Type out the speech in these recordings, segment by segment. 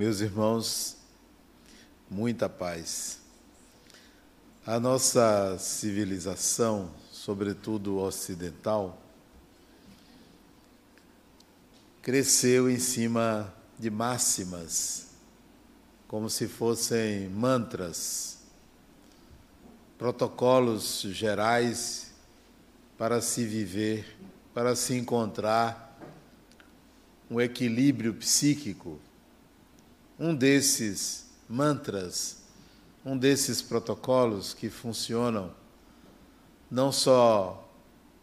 Meus irmãos, muita paz. A nossa civilização, sobretudo ocidental, cresceu em cima de máximas, como se fossem mantras, protocolos gerais para se viver, para se encontrar um equilíbrio psíquico um desses mantras, um desses protocolos que funcionam não só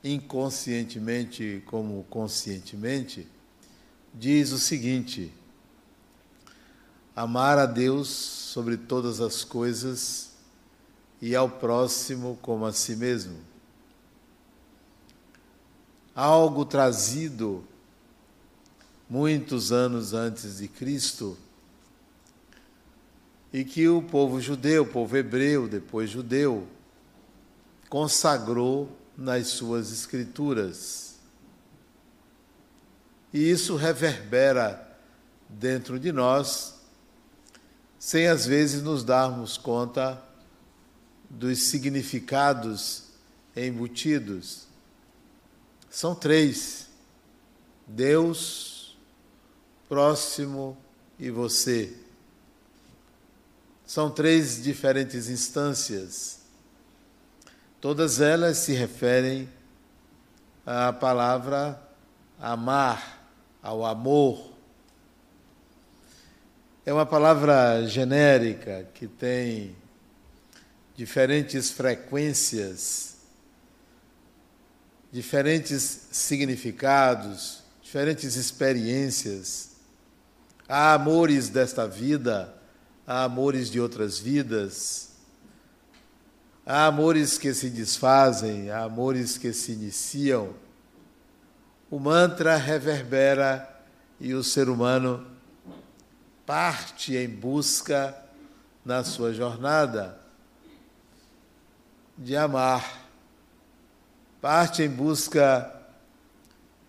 inconscientemente como conscientemente, diz o seguinte: amar a Deus sobre todas as coisas e ao próximo como a si mesmo. Algo trazido muitos anos antes de Cristo e que o povo judeu, o povo hebreu, depois judeu, consagrou nas suas escrituras. E isso reverbera dentro de nós, sem às vezes nos darmos conta dos significados embutidos. São três: Deus, próximo e você. São três diferentes instâncias. Todas elas se referem à palavra amar, ao amor. É uma palavra genérica que tem diferentes frequências, diferentes significados, diferentes experiências. Há amores desta vida há amores de outras vidas, há amores que se desfazem, há amores que se iniciam. O mantra reverbera e o ser humano parte em busca na sua jornada de amar, parte em busca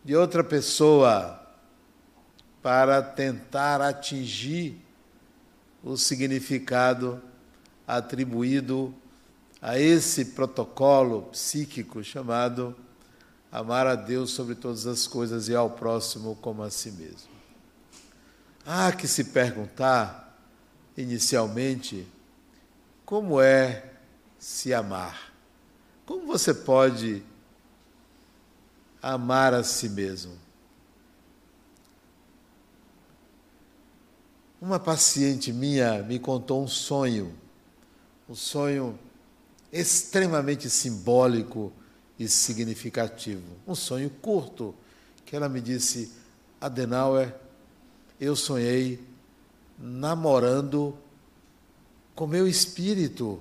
de outra pessoa para tentar atingir o significado atribuído a esse protocolo psíquico chamado amar a Deus sobre todas as coisas e ao próximo como a si mesmo. Há que se perguntar, inicialmente, como é se amar? Como você pode amar a si mesmo? Uma paciente minha me contou um sonho, um sonho extremamente simbólico e significativo. Um sonho curto, que ela me disse: Adenauer, eu sonhei namorando com meu espírito.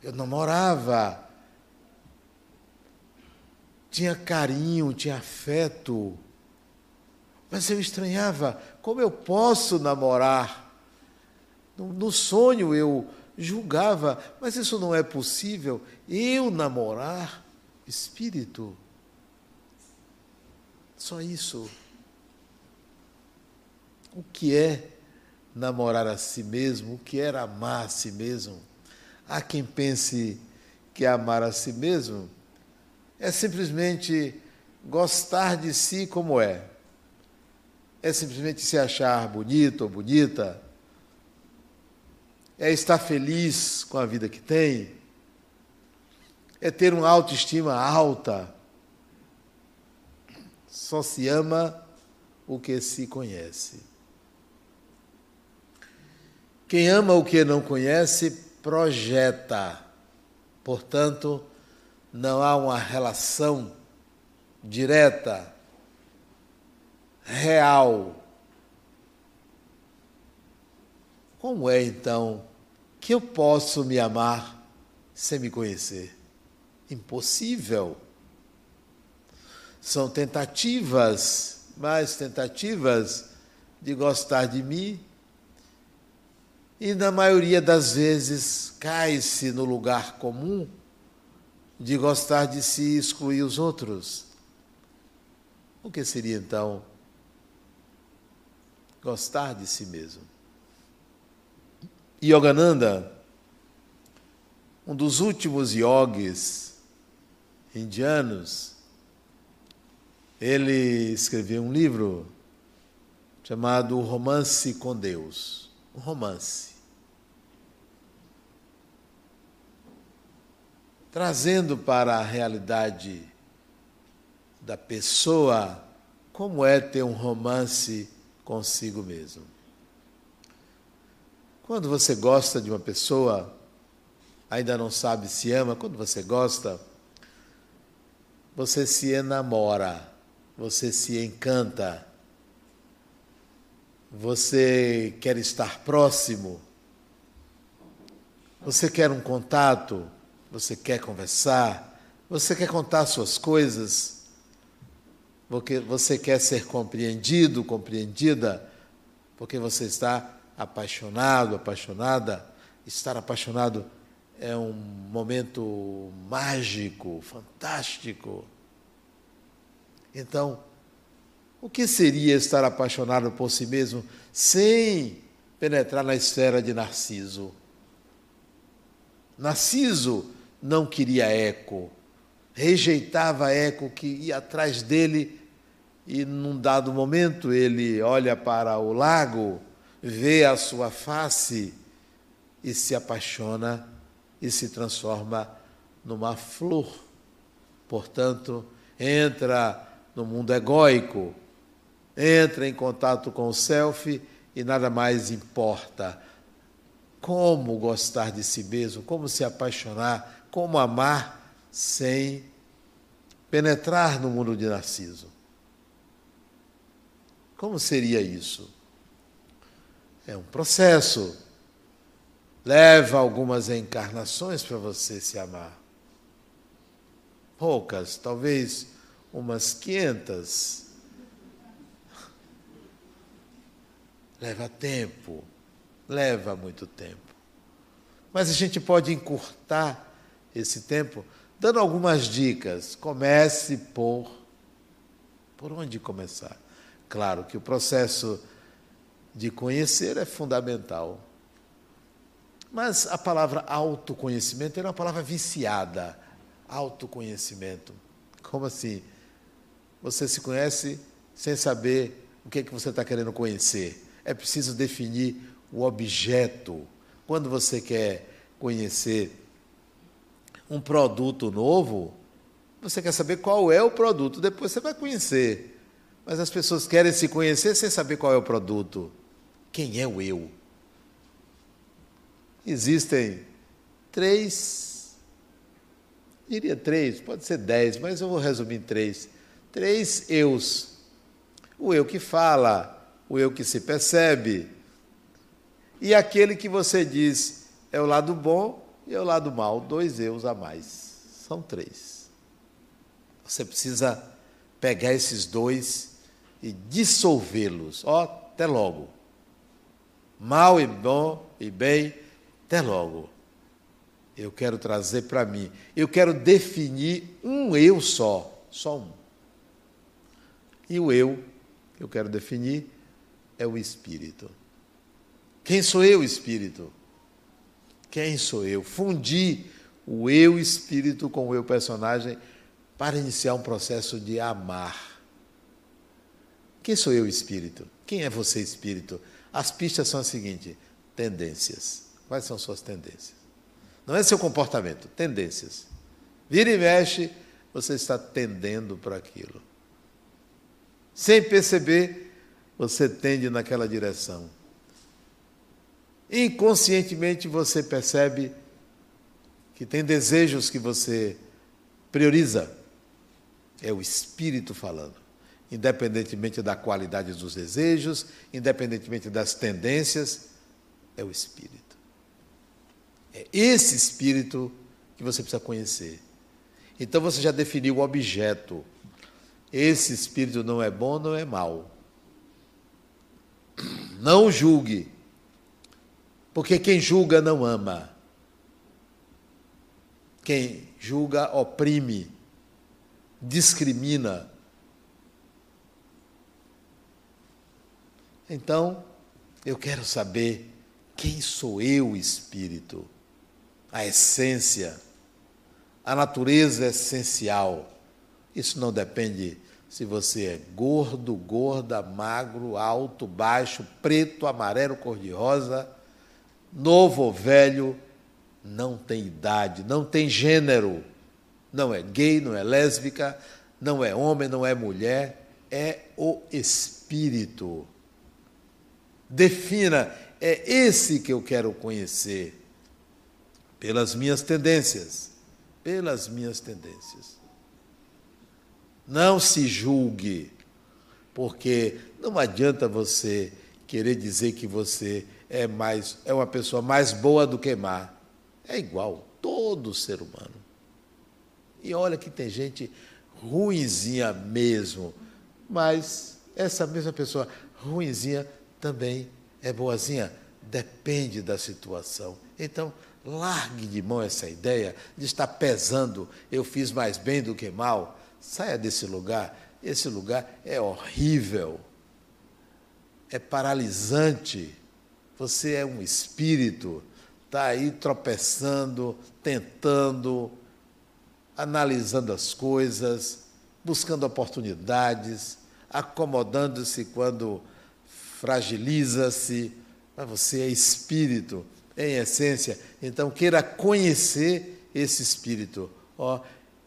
Eu namorava, tinha carinho, tinha afeto mas eu estranhava, como eu posso namorar? No, no sonho eu julgava, mas isso não é possível. Eu namorar espírito. Só isso. O que é namorar a si mesmo? O que é amar a si mesmo? Há quem pense que amar a si mesmo é simplesmente gostar de si como é é simplesmente se achar bonito ou bonita, é estar feliz com a vida que tem, é ter uma autoestima alta. Só se ama o que se conhece. Quem ama o que não conhece, projeta. Portanto, não há uma relação direta real. Como é então que eu posso me amar sem me conhecer? Impossível. São tentativas, mais tentativas de gostar de mim, e na maioria das vezes cai-se no lugar comum de gostar de si e excluir os outros. O que seria então gostar de si mesmo. Yogananda, um dos últimos yogis indianos, ele escreveu um livro chamado Romance com Deus. Um romance. Trazendo para a realidade da pessoa como é ter um romance consigo mesmo. Quando você gosta de uma pessoa, ainda não sabe se ama, quando você gosta, você se enamora, você se encanta, você quer estar próximo, você quer um contato, você quer conversar, você quer contar suas coisas, porque você quer ser compreendido, compreendida, porque você está apaixonado, apaixonada. Estar apaixonado é um momento mágico, fantástico. Então, o que seria estar apaixonado por si mesmo sem penetrar na esfera de Narciso? Narciso não queria eco, rejeitava eco que ia atrás dele e num dado momento ele olha para o lago, vê a sua face e se apaixona e se transforma numa flor. Portanto, entra no mundo egóico, entra em contato com o self e nada mais importa. Como gostar de si mesmo, como se apaixonar, como amar sem penetrar no mundo de Narciso. Como seria isso? É um processo. Leva algumas encarnações para você se amar. Poucas, talvez umas quinhentas. Leva tempo, leva muito tempo. Mas a gente pode encurtar esse tempo dando algumas dicas. Comece por. Por onde começar? Claro que o processo de conhecer é fundamental. Mas a palavra autoconhecimento é uma palavra viciada. Autoconhecimento. Como assim? Você se conhece sem saber o que, é que você está querendo conhecer. É preciso definir o objeto. Quando você quer conhecer um produto novo, você quer saber qual é o produto, depois você vai conhecer. Mas as pessoas querem se conhecer sem saber qual é o produto. Quem é o eu? Existem três, diria três, pode ser dez, mas eu vou resumir três. Três eus. O eu que fala, o eu que se percebe, e aquele que você diz é o lado bom e ao lado mal, dois eus a mais. São três. Você precisa pegar esses dois e dissolvê-los. Ó, até logo. Mal e bom e bem, até logo. Eu quero trazer para mim. Eu quero definir um eu só, só um. E o eu que eu quero definir é o espírito. Quem sou eu, espírito? Quem sou eu? Fundi o eu espírito com o eu personagem para iniciar um processo de amar. Quem sou eu espírito? Quem é você espírito? As pistas são as seguintes: tendências. Quais são suas tendências? Não é seu comportamento, tendências. Vira e mexe, você está tendendo para aquilo. Sem perceber, você tende naquela direção. Inconscientemente você percebe que tem desejos que você prioriza. É o espírito falando. Independentemente da qualidade dos desejos, independentemente das tendências, é o espírito. É esse espírito que você precisa conhecer. Então você já definiu o objeto. Esse espírito não é bom, não é mal. Não julgue. Porque quem julga não ama. Quem julga oprime, discrimina. Então, eu quero saber quem sou eu, espírito, a essência, a natureza essencial. Isso não depende se você é gordo, gorda, magro, alto, baixo, preto, amarelo, cor-de-rosa, novo ou velho, não tem idade, não tem gênero. Não é gay, não é lésbica, não é homem, não é mulher, é o espírito. Defina, é esse que eu quero conhecer, pelas minhas tendências, pelas minhas tendências. Não se julgue, porque não adianta você querer dizer que você é mais é uma pessoa mais boa do que má. É igual todo ser humano. E olha que tem gente ruinzinha mesmo, mas essa mesma pessoa ruinzinha também é boazinha, depende da situação. Então, largue de mão essa ideia de estar pesando, eu fiz mais bem do que mal. Saia desse lugar. Esse lugar é horrível, é paralisante. Você é um espírito, está aí tropeçando, tentando, analisando as coisas, buscando oportunidades, acomodando-se quando fragiliza-se. Mas você é espírito, em essência. Então, queira conhecer esse espírito. Ó, oh,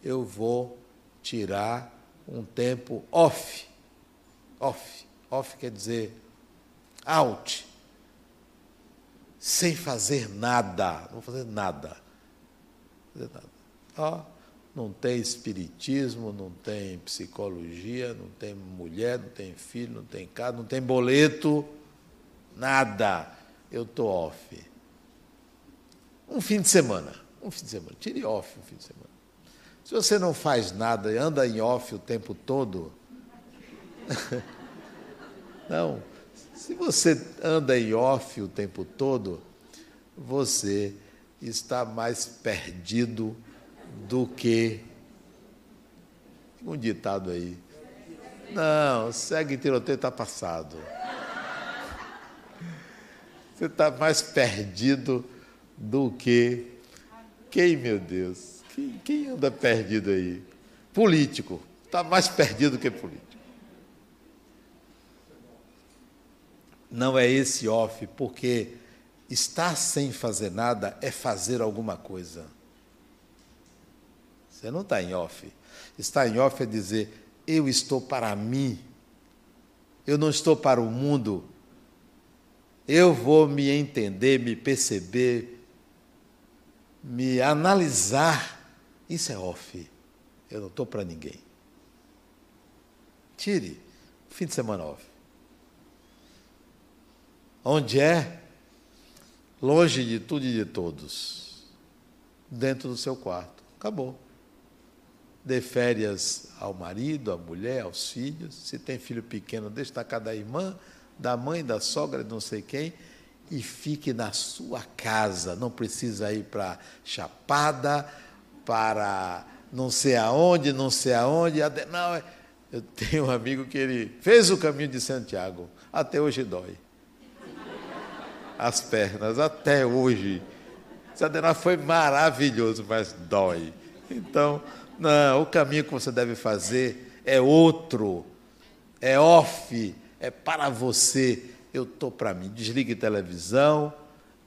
eu vou tirar um tempo off. Off. Off quer dizer out. Sem fazer nada. Não vou fazer nada. Fazer nada. Não tem espiritismo, não tem psicologia, não tem mulher, não tem filho, não tem casa, não tem boleto, nada. Eu estou off. Um fim de semana. Um fim de semana. Tire off um fim de semana. Se você não faz nada e anda em off o tempo todo, não. Se você anda em off o tempo todo, você está mais perdido do que um ditado aí. Não, segue tiroteio está passado. Você está mais perdido do que quem, meu Deus? Quem, quem anda perdido aí? Político. Está mais perdido que político. Não é esse off, porque estar sem fazer nada é fazer alguma coisa. Você não está em off. Estar em off é dizer: eu estou para mim, eu não estou para o mundo. Eu vou me entender, me perceber, me analisar isso é off. Eu não estou para ninguém. Tire. Fim de semana off. Onde é? Longe de tudo e de todos. Dentro do seu quarto. Acabou. Dê férias ao marido, à mulher, aos filhos. Se tem filho pequeno, casa da irmã, da mãe, da sogra, de não sei quem. E fique na sua casa. Não precisa ir para Chapada para não sei aonde, não sei aonde. Não, é, eu tenho um amigo que ele fez o caminho de Santiago, até hoje dói. As pernas, até hoje. Sadenar foi maravilhoso, mas dói. Então, não, o caminho que você deve fazer é outro, é off, é para você. Eu estou para mim. Desligue televisão,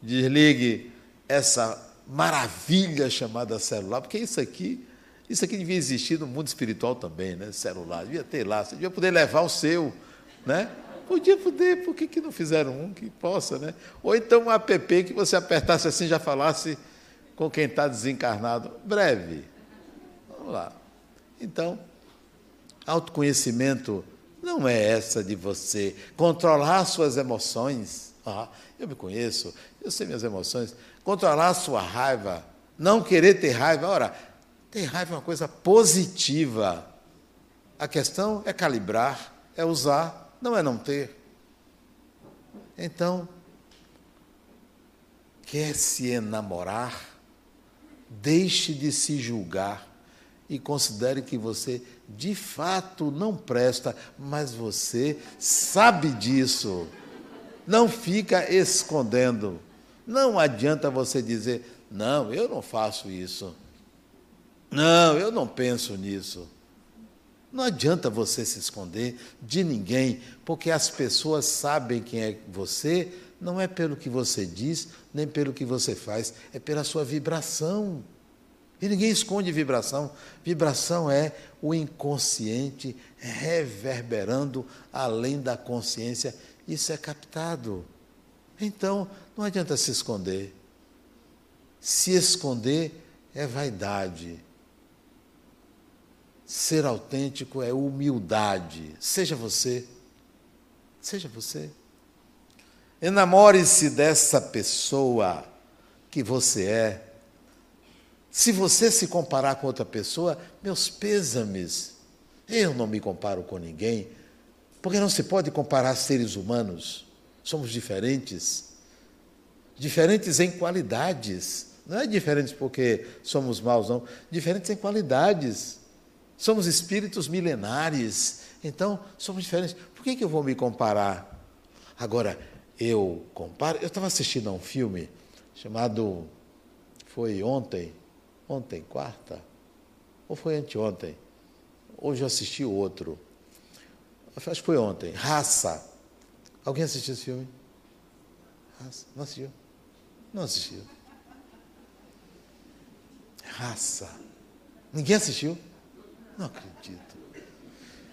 desligue essa maravilha chamada celular, porque isso aqui, isso aqui devia existir no mundo espiritual também, né? Celular, devia ter lá, você devia poder levar o seu, né? Podia poder, por que, que não fizeram um que possa, né? Ou então um app que você apertasse assim já falasse com quem está desencarnado. Breve. Vamos lá. Então, autoconhecimento não é essa de você controlar suas emoções. Ah, eu me conheço, eu sei minhas emoções controlar sua raiva, não querer ter raiva. Ora, ter raiva é uma coisa positiva. A questão é calibrar, é usar, não é não ter. Então, quer se enamorar, deixe de se julgar e considere que você de fato não presta, mas você sabe disso. Não fica escondendo. Não adianta você dizer, não, eu não faço isso. Não, eu não penso nisso. Não adianta você se esconder de ninguém, porque as pessoas sabem quem é você, não é pelo que você diz, nem pelo que você faz, é pela sua vibração. E ninguém esconde vibração. Vibração é o inconsciente reverberando além da consciência. Isso é captado. Então, não adianta se esconder. Se esconder é vaidade. Ser autêntico é humildade. Seja você. Seja você. Enamore-se dessa pessoa que você é. Se você se comparar com outra pessoa, meus pêsames. Eu não me comparo com ninguém, porque não se pode comparar seres humanos. Somos diferentes. Diferentes em qualidades. Não é diferentes porque somos maus, não. Diferentes em qualidades. Somos espíritos milenares. Então, somos diferentes. Por que, que eu vou me comparar? Agora, eu comparo. Eu estava assistindo a um filme chamado. Foi ontem, ontem, quarta, ou foi anteontem. Hoje eu assisti outro. Acho que foi ontem. Raça. Alguém assistiu esse filme? Raça. Não assistiu? Não assistiu. Raça. Ninguém assistiu? Não acredito.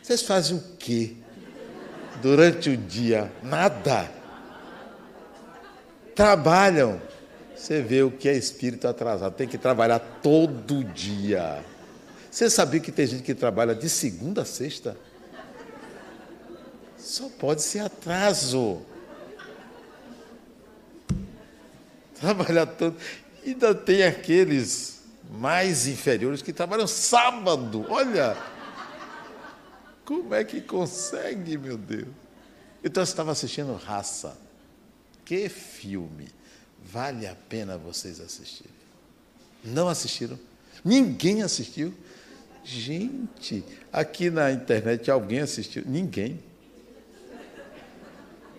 Vocês fazem o quê durante o dia? Nada trabalham. Você vê o que é espírito atrasado. Tem que trabalhar todo dia. Você sabia que tem gente que trabalha de segunda a sexta? Só pode ser atraso. Trabalhar todo. Ainda tem aqueles mais inferiores que trabalham sábado. Olha! Como é que consegue, meu Deus? Então eu estava assistindo Raça. Que filme! Vale a pena vocês assistirem. Não assistiram? Ninguém assistiu? Gente, aqui na internet alguém assistiu? Ninguém.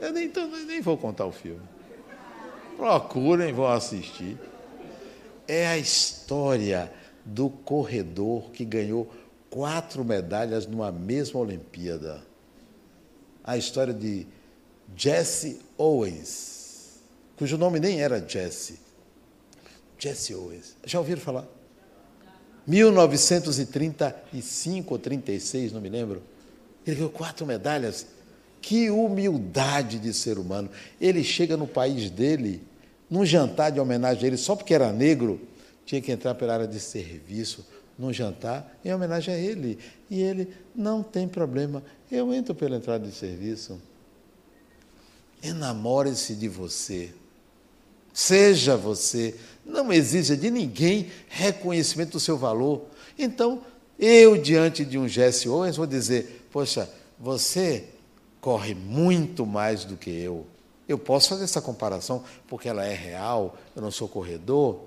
Eu nem, então, nem vou contar o filme. Procurem, vão assistir. É a história do corredor que ganhou quatro medalhas numa mesma Olimpíada. A história de Jesse Owens cujo nome nem era Jesse. Jesse Owens. Já ouviram falar? 1935 ou 36, não me lembro. Ele ganhou quatro medalhas. Que humildade de ser humano. Ele chega no país dele, num jantar de homenagem a ele, só porque era negro, tinha que entrar pela área de serviço, num jantar, em homenagem a ele. E ele, não tem problema, eu entro pela entrada de serviço. Enamore-se de você. Seja você. Não exija de ninguém reconhecimento do seu valor. Então, eu, diante de um Jesse Owens, vou dizer: Poxa, você corre muito mais do que eu. Eu posso fazer essa comparação porque ela é real, eu não sou corredor.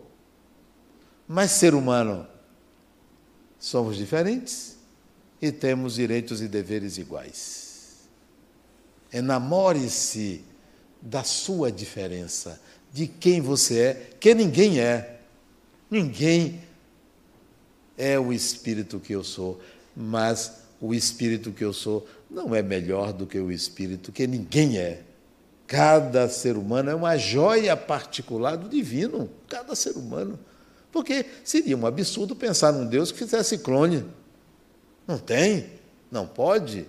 Mas, ser humano, somos diferentes e temos direitos e deveres iguais. Enamore-se da sua diferença de quem você é, que ninguém é. Ninguém é o espírito que eu sou, mas o espírito que eu sou não é melhor do que o espírito que ninguém é. Cada ser humano é uma joia particular do divino, cada ser humano. Porque seria um absurdo pensar num Deus que fizesse clone. Não tem, não pode.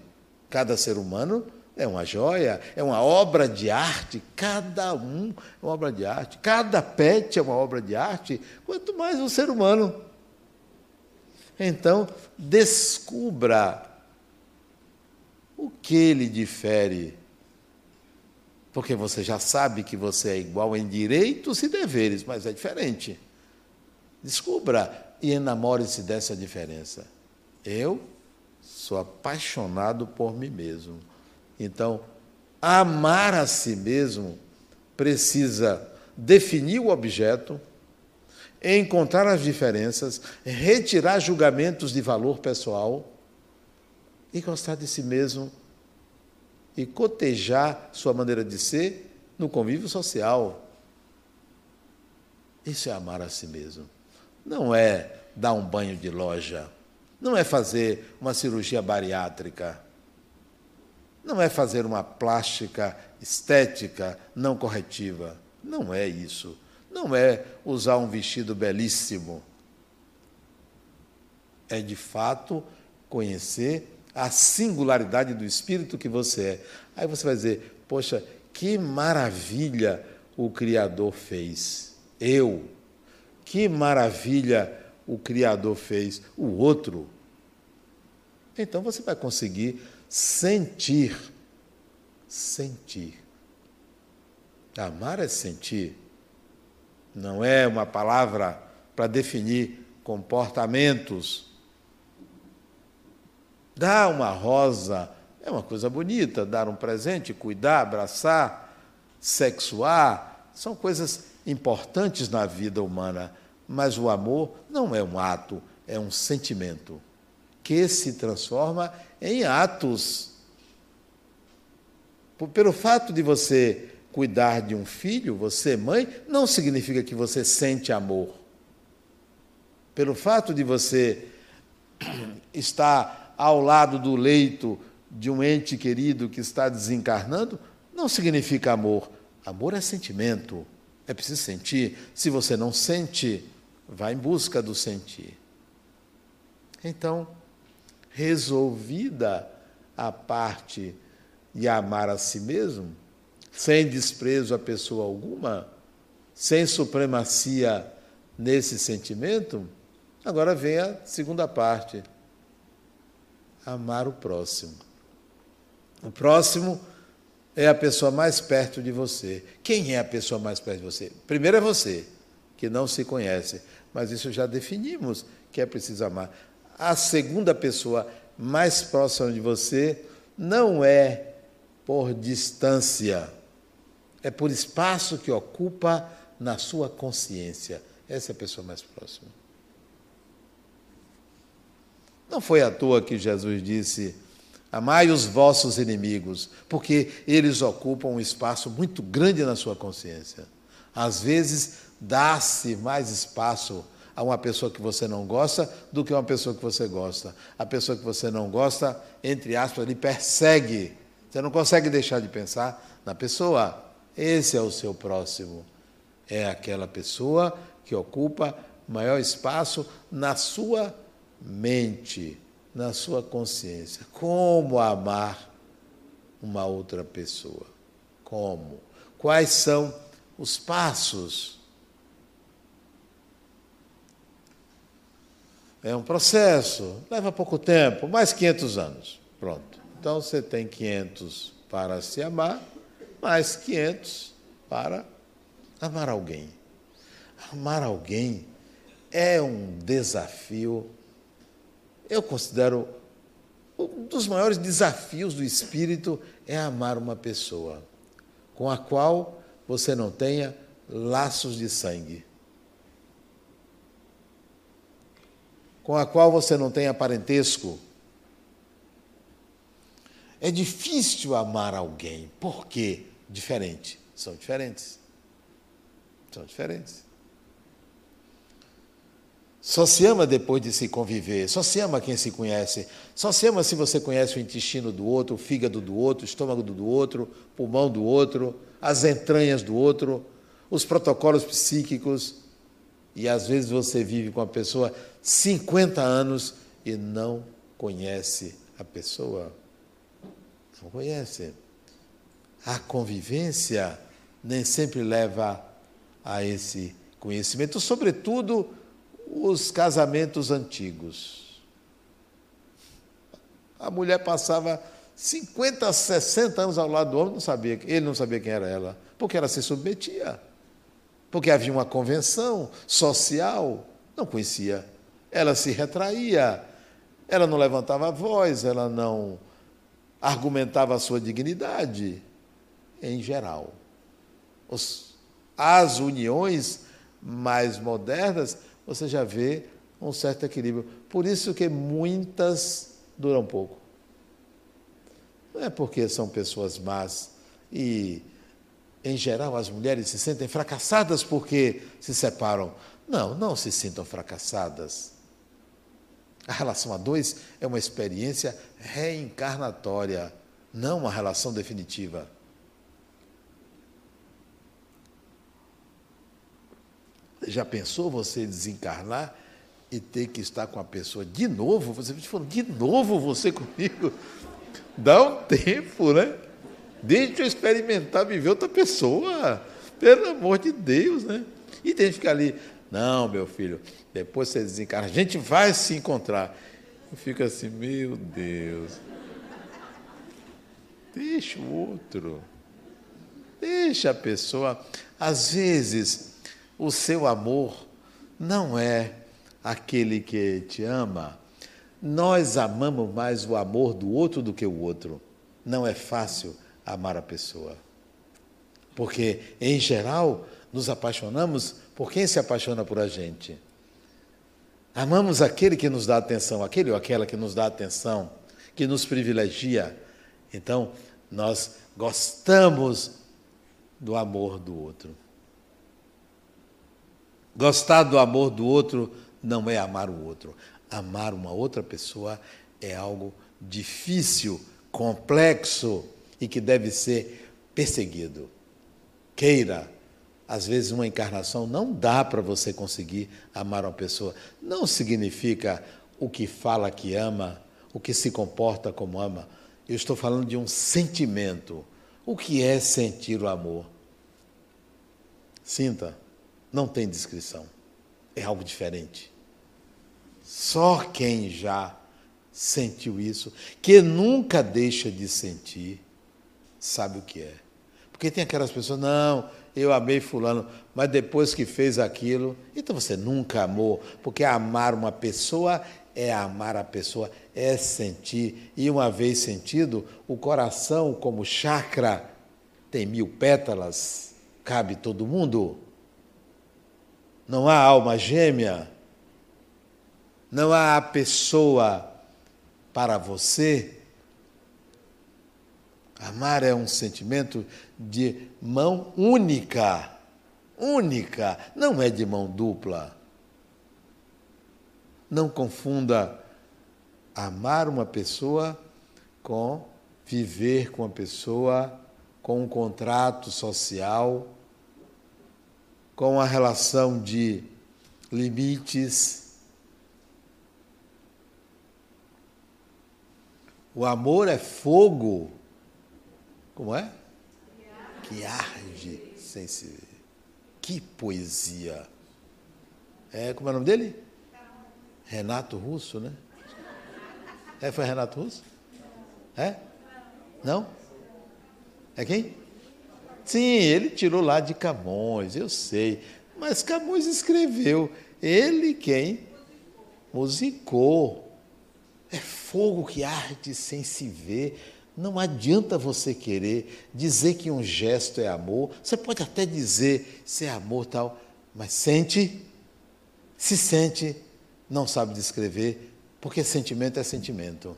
Cada ser humano é uma joia, é uma obra de arte, cada um é uma obra de arte, cada pet é uma obra de arte, quanto mais o ser humano. Então, descubra o que lhe difere. Porque você já sabe que você é igual em direitos e deveres, mas é diferente. Descubra e enamore-se dessa diferença. Eu sou apaixonado por mim mesmo. Então, amar a si mesmo precisa definir o objeto, encontrar as diferenças, retirar julgamentos de valor pessoal e gostar de si mesmo e cotejar sua maneira de ser no convívio social. Isso é amar a si mesmo. Não é dar um banho de loja. Não é fazer uma cirurgia bariátrica. Não é fazer uma plástica estética não corretiva. Não é isso. Não é usar um vestido belíssimo. É de fato conhecer a singularidade do espírito que você é. Aí você vai dizer: Poxa, que maravilha o Criador fez. Eu. Que maravilha o Criador fez. O outro. Então você vai conseguir sentir. Sentir. Amar é sentir. Não é uma palavra para definir comportamentos. Dar uma rosa é uma coisa bonita, dar um presente, cuidar, abraçar, sexuar, são coisas importantes na vida humana, mas o amor não é um ato, é um sentimento que se transforma em atos. Pelo fato de você cuidar de um filho, você, mãe, não significa que você sente amor. Pelo fato de você estar ao lado do leito de um ente querido que está desencarnando, não significa amor. Amor é sentimento. É preciso sentir. Se você não sente, vá em busca do sentir. Então, resolvida a parte de amar a si mesmo, sem desprezo a pessoa alguma, sem supremacia nesse sentimento, agora vem a segunda parte: amar o próximo. O próximo é a pessoa mais perto de você. Quem é a pessoa mais perto de você? Primeiro é você, que não se conhece, mas isso já definimos que é preciso amar. A segunda pessoa mais próxima de você não é por distância é por espaço que ocupa na sua consciência. Essa é a pessoa mais próxima. Não foi à toa que Jesus disse: Amai os vossos inimigos, porque eles ocupam um espaço muito grande na sua consciência. Às vezes, dá-se mais espaço a uma pessoa que você não gosta do que a uma pessoa que você gosta. A pessoa que você não gosta, entre aspas, lhe persegue. Você não consegue deixar de pensar na pessoa. Esse é o seu próximo. É aquela pessoa que ocupa maior espaço na sua mente, na sua consciência. Como amar uma outra pessoa? Como? Quais são os passos? É um processo, leva pouco tempo, mais 500 anos. Pronto. Então você tem 500 para se amar mais 500 para amar alguém. Amar alguém é um desafio, eu considero um dos maiores desafios do espírito é amar uma pessoa com a qual você não tenha laços de sangue, com a qual você não tenha parentesco. É difícil amar alguém. Por quê? diferente. São diferentes. São diferentes. Só se ama depois de se conviver, só se ama quem se conhece, só se ama se você conhece o intestino do outro, o fígado do outro, o estômago do outro, o pulmão do outro, as entranhas do outro, os protocolos psíquicos. E às vezes você vive com a pessoa 50 anos e não conhece a pessoa. Não conhece a convivência nem sempre leva a esse conhecimento, sobretudo os casamentos antigos. A mulher passava 50, 60 anos ao lado do homem, não sabia, ele não sabia quem era ela, porque ela se submetia. Porque havia uma convenção social, não conhecia. Ela se retraía, ela não levantava a voz, ela não argumentava a sua dignidade em geral. As uniões mais modernas, você já vê um certo equilíbrio. Por isso que muitas duram pouco. Não é porque são pessoas más e em geral, as mulheres se sentem fracassadas porque se separam. Não, não se sintam fracassadas. A relação a dois é uma experiência reencarnatória, não uma relação definitiva. Já pensou você desencarnar e ter que estar com a pessoa de novo? Você falou, de novo você comigo? Dá um tempo, né? Deixa eu experimentar viver outra pessoa. Pelo amor de Deus, né? E tem que ficar ali, não, meu filho, depois você desencarna, a gente vai se encontrar. Eu fico assim, meu Deus. Deixa o outro. Deixa a pessoa. Às vezes, o seu amor não é aquele que te ama. Nós amamos mais o amor do outro do que o outro. Não é fácil amar a pessoa. Porque, em geral, nos apaixonamos por quem se apaixona por a gente. Amamos aquele que nos dá atenção, aquele ou aquela que nos dá atenção, que nos privilegia. Então, nós gostamos do amor do outro. Gostar do amor do outro não é amar o outro. Amar uma outra pessoa é algo difícil, complexo, e que deve ser perseguido. Queira. Às vezes, uma encarnação não dá para você conseguir amar uma pessoa. Não significa o que fala que ama, o que se comporta como ama. Eu estou falando de um sentimento. O que é sentir o amor? Sinta, não tem descrição. É algo diferente. Só quem já sentiu isso, que nunca deixa de sentir, sabe o que é. Porque tem aquelas pessoas, não, eu amei fulano, mas depois que fez aquilo, então você nunca amou, porque amar uma pessoa é amar a pessoa, é sentir, e uma vez sentido, o coração como chakra tem mil pétalas, cabe todo mundo. Não há alma gêmea, não há pessoa para você Amar é um sentimento de mão única. Única, não é de mão dupla. Não confunda amar uma pessoa com viver com a pessoa, com um contrato social, com a relação de limites. O amor é fogo como é? Que arde sem se ver. Que poesia. É, como é o nome dele? Renato Russo, né? É, foi Renato Russo? É? Não? É quem? Sim, ele tirou lá de Camões, eu sei. Mas Camões escreveu. Ele quem? Musicou. É fogo que arde sem se ver. Não adianta você querer dizer que um gesto é amor. Você pode até dizer se é amor tal, mas sente, se sente, não sabe descrever, porque sentimento é sentimento.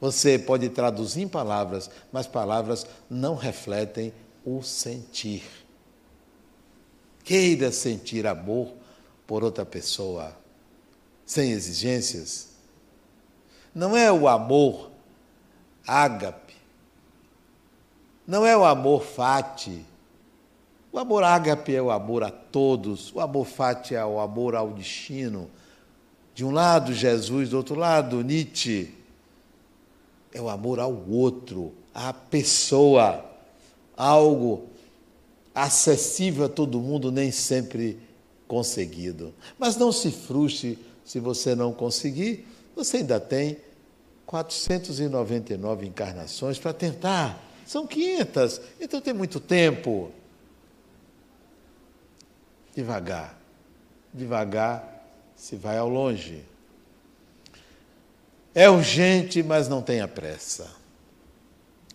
Você pode traduzir em palavras, mas palavras não refletem o sentir. Queira sentir amor por outra pessoa, sem exigências. Não é o amor ágape. Não é o amor fati. O amor ágape é o amor a todos, o amor fati é o amor ao destino. De um lado, Jesus, do outro lado, Nietzsche. É o amor ao outro, à pessoa, algo acessível a todo mundo, nem sempre conseguido. Mas não se frustre se você não conseguir, você ainda tem 499 encarnações para tentar. São 500, então tem muito tempo. Devagar, devagar se vai ao longe. É urgente, mas não tenha pressa.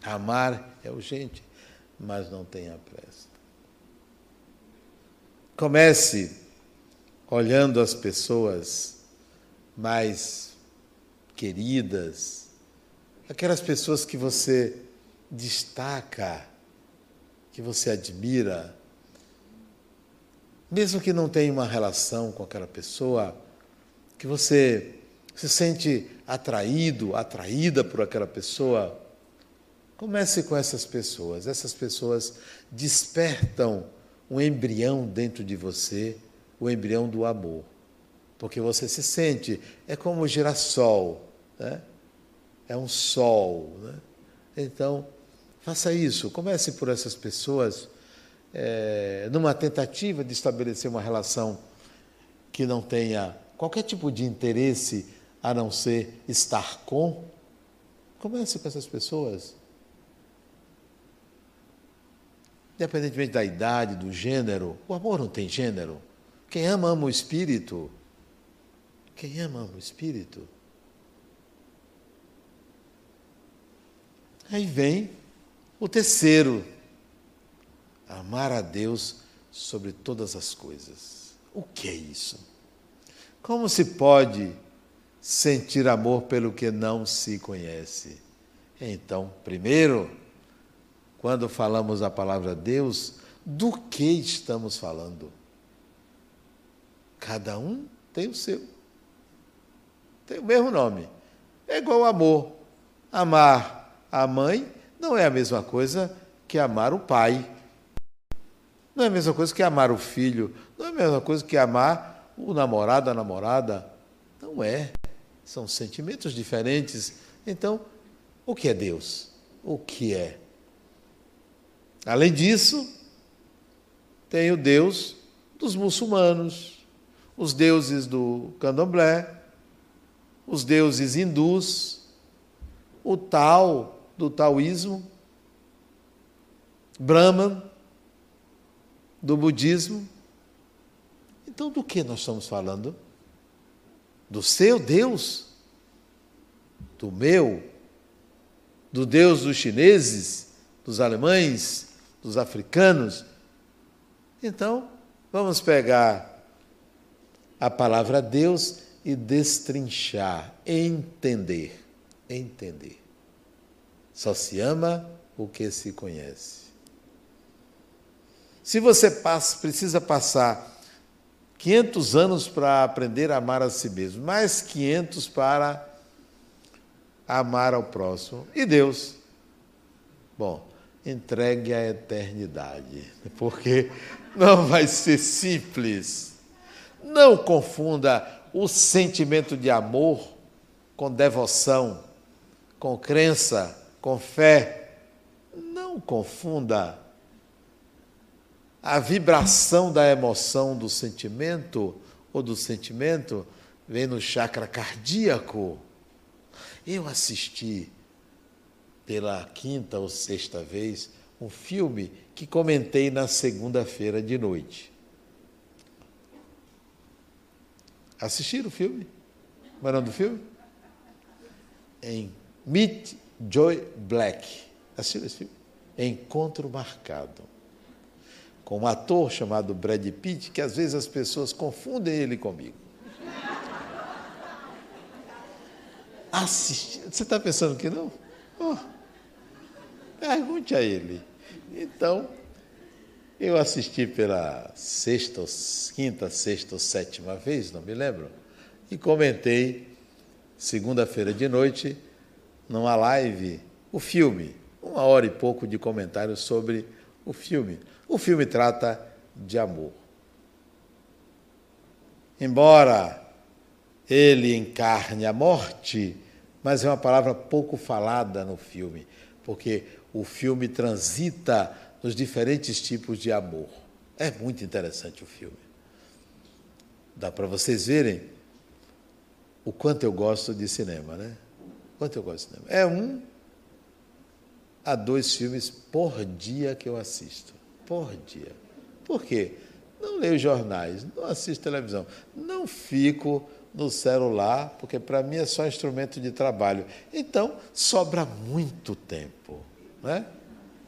Amar é urgente, mas não tenha pressa. Comece olhando as pessoas mais queridas, aquelas pessoas que você destaca, que você admira, mesmo que não tenha uma relação com aquela pessoa, que você se sente atraído, atraída por aquela pessoa, comece com essas pessoas. Essas pessoas despertam um embrião dentro de você, o embrião do amor. Porque você se sente, é como o girassol, né? é um sol. Né? Então, faça isso, comece por essas pessoas, é, numa tentativa de estabelecer uma relação que não tenha qualquer tipo de interesse a não ser estar com. Comece com essas pessoas. Independentemente da idade, do gênero, o amor não tem gênero. Quem ama, ama o espírito. Quem ama, ama o espírito. Aí vem o terceiro: amar a Deus sobre todas as coisas. O que é isso? Como se pode sentir amor pelo que não se conhece? Então, primeiro, quando falamos a palavra Deus, do que estamos falando? Cada um tem o seu. Tem o mesmo nome. É igual amor. Amar a mãe não é a mesma coisa que amar o pai. Não é a mesma coisa que amar o filho. Não é a mesma coisa que amar o namorado, a namorada. Não é. São sentimentos diferentes. Então, o que é Deus? O que é? Além disso, tem o Deus dos muçulmanos, os deuses do candomblé, os deuses hindus, o tal do taoísmo, Brahman, do budismo. Então, do que nós estamos falando? Do seu Deus? Do meu? Do Deus dos chineses, dos alemães, dos africanos. Então, vamos pegar a palavra Deus e destrinchar, entender. Entender. Só se ama o que se conhece. Se você passa, precisa passar 500 anos para aprender a amar a si mesmo, mais 500 para amar ao próximo. E Deus? Bom, entregue à eternidade, porque não vai ser simples. Não confunda o sentimento de amor com devoção, com crença, com fé. Não confunda a vibração da emoção do sentimento ou do sentimento vem no chakra cardíaco. Eu assisti pela quinta ou sexta vez um filme que comentei na segunda-feira de noite. Assistiram o filme? Qual é o nome do filme? Em Meet Joy Black. Assistiram esse filme? Encontro Marcado. Com um ator chamado Brad Pitt, que às vezes as pessoas confundem ele comigo. Assistir. Você está pensando que não? Oh. Pergunte a ele. Então, eu assisti pela sexta, quinta, sexta ou sétima vez, não me lembro, e comentei segunda-feira de noite, numa live, o filme. Uma hora e pouco de comentários sobre o filme. O filme trata de amor. Embora ele encarne a morte, mas é uma palavra pouco falada no filme, porque o filme transita nos diferentes tipos de amor. É muito interessante o filme. Dá para vocês verem o quanto eu gosto de cinema, né? Quanto eu gosto de cinema. É um a dois filmes por dia que eu assisto. Por dia. Por quê? Não leio jornais, não assisto televisão, não fico no celular, porque para mim é só instrumento de trabalho. Então, sobra muito tempo. Né?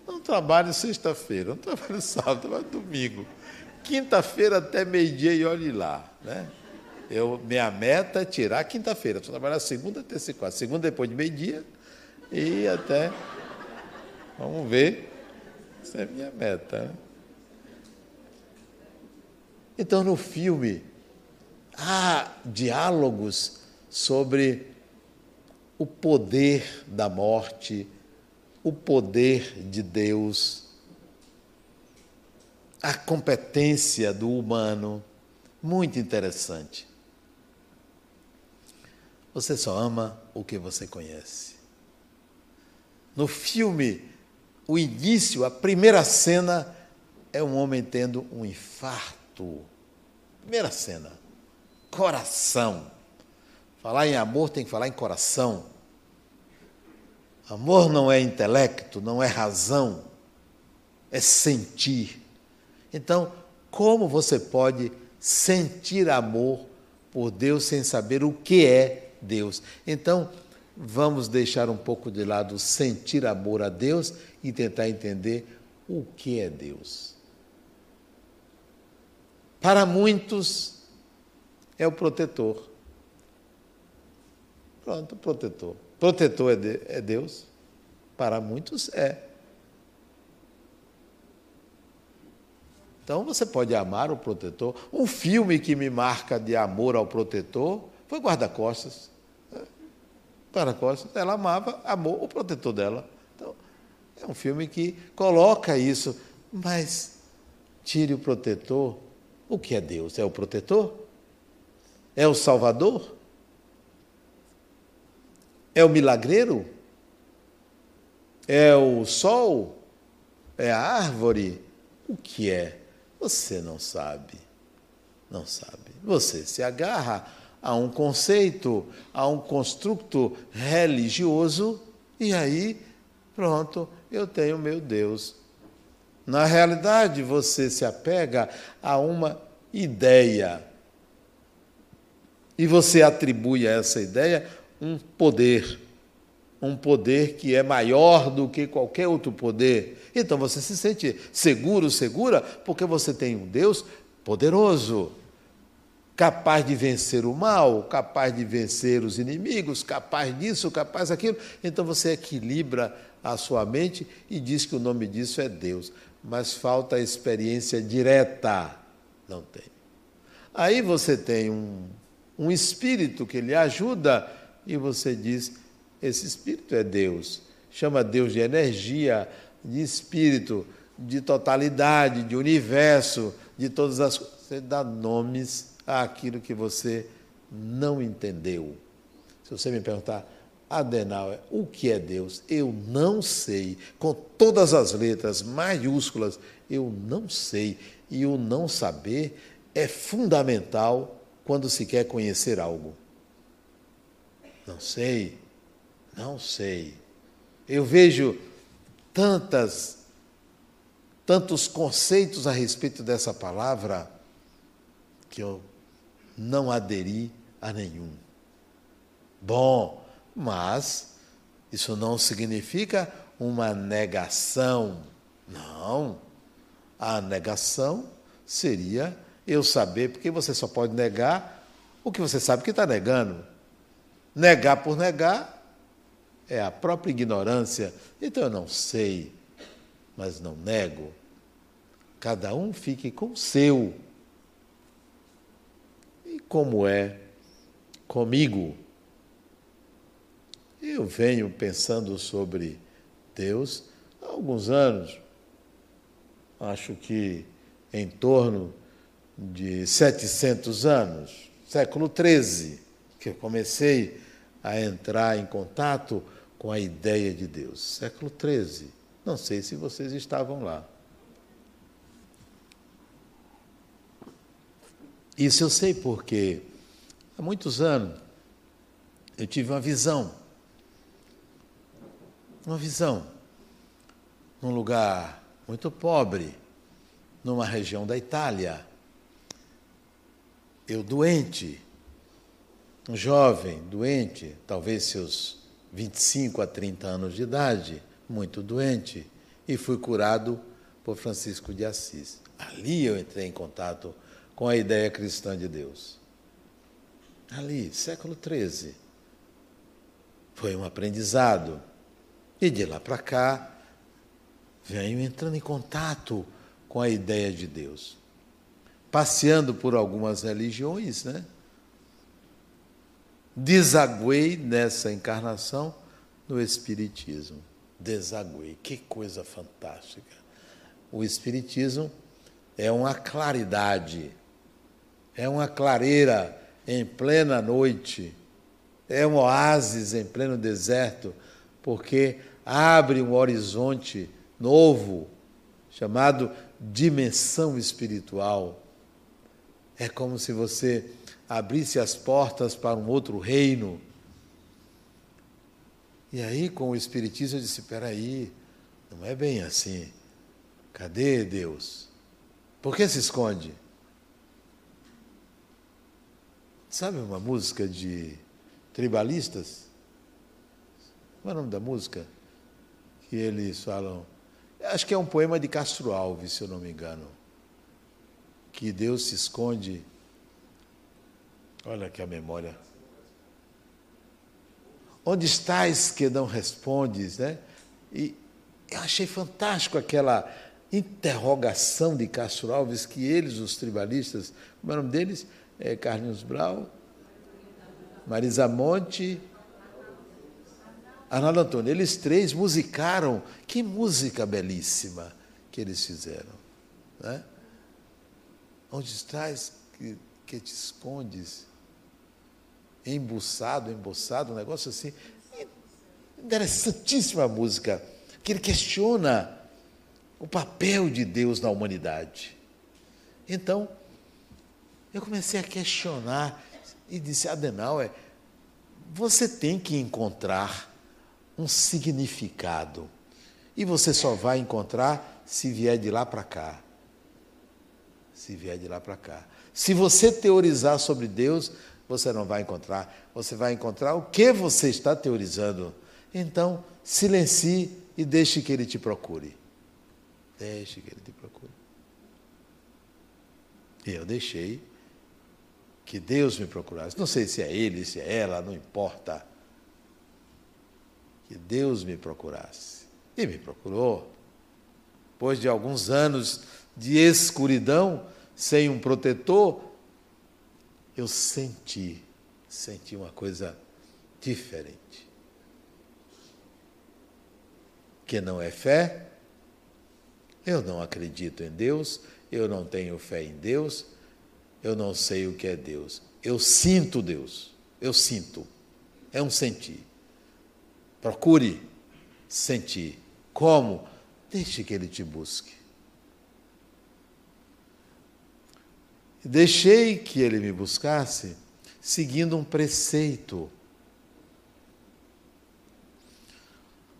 Não trabalho sexta-feira, não trabalho sábado, trabalho domingo. Quinta-feira até meio-dia e olhe lá. Né? Eu, minha meta é tirar quinta-feira. Estou trabalhar segunda, terça e quarta. Segunda depois de meio-dia e até. Vamos ver. Essa é a minha meta. Né? Então, no filme, há diálogos sobre o poder da morte, o poder de Deus, a competência do humano. Muito interessante. Você só ama o que você conhece. No filme, o início, a primeira cena é um homem tendo um infarto. Primeira cena. Coração. Falar em amor tem que falar em coração. Amor não é intelecto, não é razão, é sentir. Então, como você pode sentir amor por Deus sem saber o que é Deus? Então, vamos deixar um pouco de lado sentir amor a Deus e tentar entender o que é Deus. Para muitos, é o protetor. Pronto, protetor. Protetor é, de, é Deus? Para muitos é. Então você pode amar o protetor. Um filme que me marca de amor ao protetor foi Guarda-Costas. Guarda-Costas, ela amava, amou o protetor dela. Então, é um filme que coloca isso, mas tire o protetor. O que é Deus? É o protetor? É o salvador? É o milagreiro? É o sol? É a árvore? O que é? Você não sabe. Não sabe. Você se agarra a um conceito, a um construto religioso e aí, pronto, eu tenho meu Deus. Na realidade, você se apega a uma ideia e você atribui a essa ideia um poder, um poder que é maior do que qualquer outro poder. Então você se sente seguro, segura, porque você tem um Deus poderoso, capaz de vencer o mal, capaz de vencer os inimigos, capaz disso, capaz daquilo. Então você equilibra a sua mente e diz que o nome disso é Deus. Mas falta a experiência direta. Não tem. Aí você tem um, um espírito que lhe ajuda e você diz: esse espírito é Deus. Chama Deus de energia, de espírito, de totalidade, de universo, de todas as coisas. Você dá nomes àquilo que você não entendeu. Se você me perguntar, Adenauer, o que é Deus? Eu não sei. Com todas as letras maiúsculas, eu não sei. E o não saber é fundamental quando se quer conhecer algo. Não sei, não sei. Eu vejo tantas, tantos conceitos a respeito dessa palavra que eu não aderi a nenhum. Bom, mas isso não significa uma negação. Não. A negação seria eu saber, porque você só pode negar o que você sabe que está negando. Negar por negar é a própria ignorância. Então eu não sei, mas não nego. Cada um fique com o seu. E como é comigo? Eu venho pensando sobre Deus há alguns anos. Acho que em torno de 700 anos, século XIII, que eu comecei a entrar em contato com a ideia de Deus. Século XIII. Não sei se vocês estavam lá. Isso eu sei porque há muitos anos eu tive uma visão. Uma visão. Num lugar muito pobre, numa região da Itália eu doente, um jovem doente, talvez seus 25 a 30 anos de idade, muito doente, e fui curado por Francisco de Assis. Ali eu entrei em contato com a ideia cristã de Deus. Ali, século XIII. Foi um aprendizado. E de lá para cá, venho entrando em contato com a ideia de Deus. Passeando por algumas religiões, né? Desaguei nessa encarnação no Espiritismo. Desaguei, que coisa fantástica. O Espiritismo é uma claridade, é uma clareira em plena noite, é um oásis em pleno deserto, porque abre um horizonte novo, chamado dimensão espiritual. É como se você abrisse as portas para um outro reino. E aí, com o Espiritismo, eu disse: peraí, não é bem assim. Cadê Deus? Por que se esconde? Sabe uma música de tribalistas? Qual é o nome da música? Que eles falam. Acho que é um poema de Castro Alves, se eu não me engano. Que Deus se esconde. Olha aqui a memória. Onde estás que não respondes, né? E eu achei fantástico aquela interrogação de Castro Alves que eles, os tribalistas, como é o nome deles? É Carlinhos Brau, Marisa Monte, Arnaldo Antônio. Eles três musicaram. Que música belíssima que eles fizeram. Né? Onde estás que, que te escondes? Embuçado, emboçado, um negócio assim. Interessantíssima música, que ele questiona o papel de Deus na humanidade. Então, eu comecei a questionar e disse: Adenauer, você tem que encontrar um significado. E você só vai encontrar se vier de lá para cá. Se vier de lá para cá. Se você teorizar sobre Deus, você não vai encontrar. Você vai encontrar o que você está teorizando. Então, silencie e deixe que ele te procure. Deixe que ele te procure. E eu deixei que Deus me procurasse. Não sei se é ele, se é ela, não importa. Que Deus me procurasse. E me procurou. Depois de alguns anos de escuridão, sem um protetor, eu senti, senti uma coisa diferente. Que não é fé, eu não acredito em Deus, eu não tenho fé em Deus, eu não sei o que é Deus. Eu sinto Deus, eu sinto. É um sentir. Procure sentir. Como? Deixe que Ele te busque. Deixei que Ele me buscasse seguindo um preceito.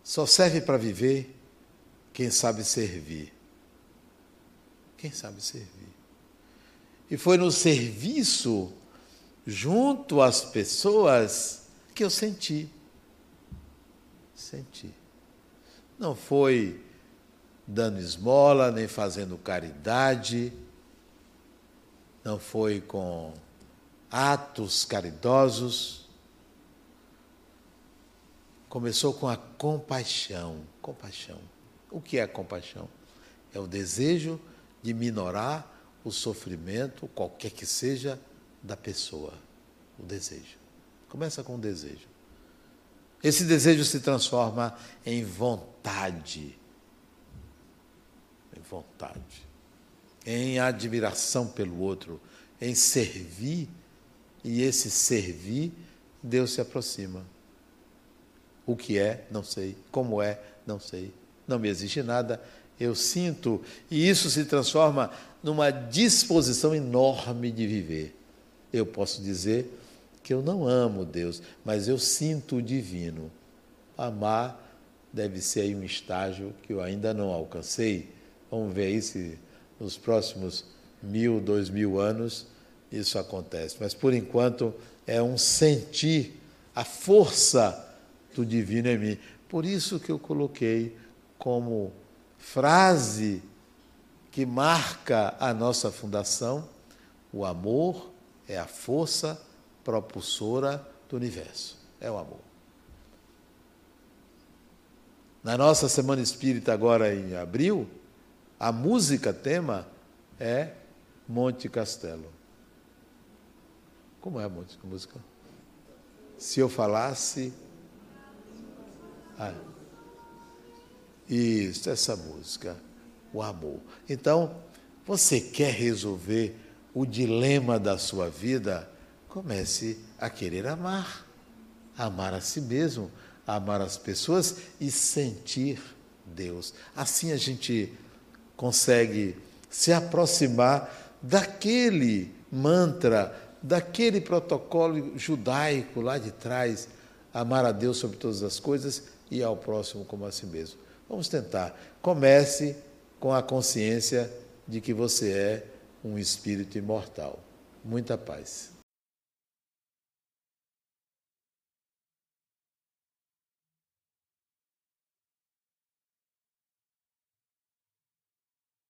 Só serve para viver quem sabe servir. Quem sabe servir. E foi no serviço, junto às pessoas, que eu senti. Senti. Não foi dando esmola, nem fazendo caridade, não foi com atos caridosos. Começou com a compaixão. Compaixão. O que é compaixão? É o desejo de minorar o sofrimento, qualquer que seja, da pessoa. O desejo. Começa com o desejo. Esse desejo se transforma em vontade. Em vontade. Em admiração pelo outro. Em servir. E esse servir, Deus se aproxima. O que é, não sei. Como é, não sei não me existe nada, eu sinto, e isso se transforma numa disposição enorme de viver. Eu posso dizer que eu não amo Deus, mas eu sinto o divino. Amar deve ser aí um estágio que eu ainda não alcancei. Vamos ver aí se nos próximos mil, dois mil anos isso acontece. Mas por enquanto é um sentir a força do divino em mim. Por isso que eu coloquei como frase que marca a nossa fundação: o amor é a força propulsora do universo. É o amor. Na nossa Semana Espírita, agora em abril, a música tema é Monte Castelo. Como é a música? Se eu falasse. Ah, isso, essa música, o amor. Então, você quer resolver o dilema da sua vida? Comece a querer amar, amar a si mesmo, amar as pessoas e sentir Deus. Assim a gente consegue se aproximar daquele mantra, daquele protocolo judaico lá de trás, amar a Deus sobre todas as coisas e ao próximo como a si mesmo. Vamos tentar. Comece com a consciência de que você é um espírito imortal. Muita paz.